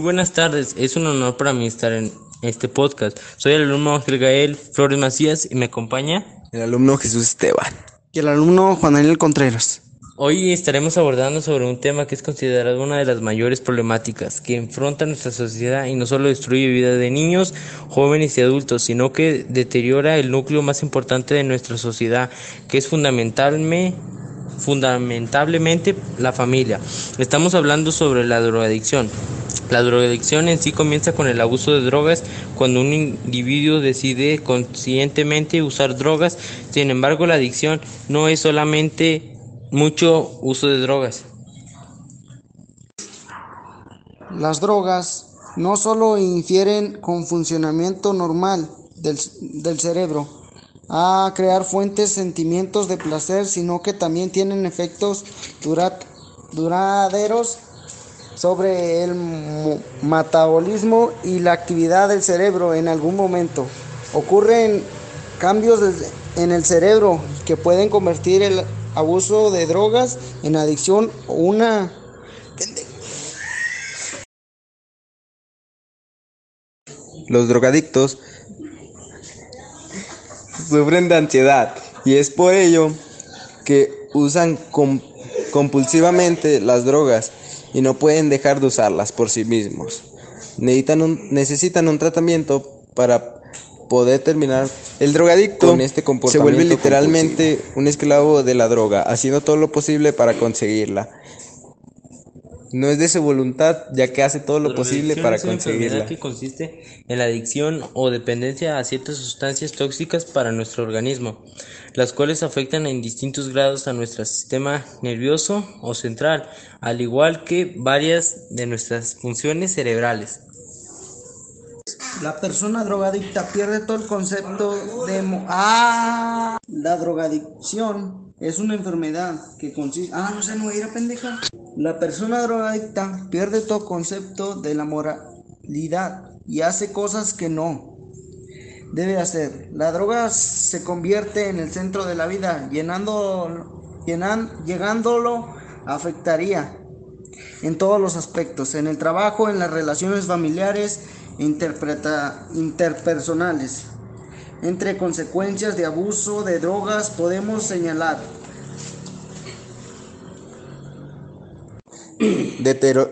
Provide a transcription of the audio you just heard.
buenas tardes, es un honor para mí estar en este podcast. Soy el alumno Ángel Gael Flores Macías y me acompaña el alumno Jesús Esteban y el alumno Juan Daniel Contreras. Hoy estaremos abordando sobre un tema que es considerado una de las mayores problemáticas que enfrenta nuestra sociedad y no solo destruye vida de niños, jóvenes y adultos, sino que deteriora el núcleo más importante de nuestra sociedad, que es fundamentalmente fundamentalmente la familia. Estamos hablando sobre la drogadicción. La drogadicción en sí comienza con el abuso de drogas cuando un individuo decide conscientemente usar drogas. Sin embargo, la adicción no es solamente mucho uso de drogas. Las drogas no solo infieren con funcionamiento normal del, del cerebro, a crear fuentes sentimientos de placer, sino que también tienen efectos duraderos sobre el metabolismo y la actividad del cerebro en algún momento. Ocurren cambios en el cerebro que pueden convertir el abuso de drogas en adicción o una Los drogadictos sufren de ansiedad y es por ello que usan compulsivamente las drogas y no pueden dejar de usarlas por sí mismos. Necesitan un, necesitan un tratamiento para poder terminar. El drogadicto con este se vuelve literalmente un esclavo de la droga, haciendo todo lo posible para conseguirla. No es de su voluntad, ya que hace todo lo posible para es conseguirla. que consiste en la adicción o dependencia a ciertas sustancias tóxicas para nuestro organismo, las cuales afectan en distintos grados a nuestro sistema nervioso o central, al igual que varias de nuestras funciones cerebrales. La persona drogadicta pierde todo el concepto de... ¡Ah! La drogadicción es una enfermedad que consiste... Ah, no sé, no ir a pendeja. La persona drogadicta pierde todo concepto de la moralidad y hace cosas que no debe hacer. La droga se convierte en el centro de la vida, llenando, llenan, llegándolo afectaría en todos los aspectos, en el trabajo, en las relaciones familiares, interpreta, interpersonales. Entre consecuencias de abuso de drogas podemos señalar Deterioro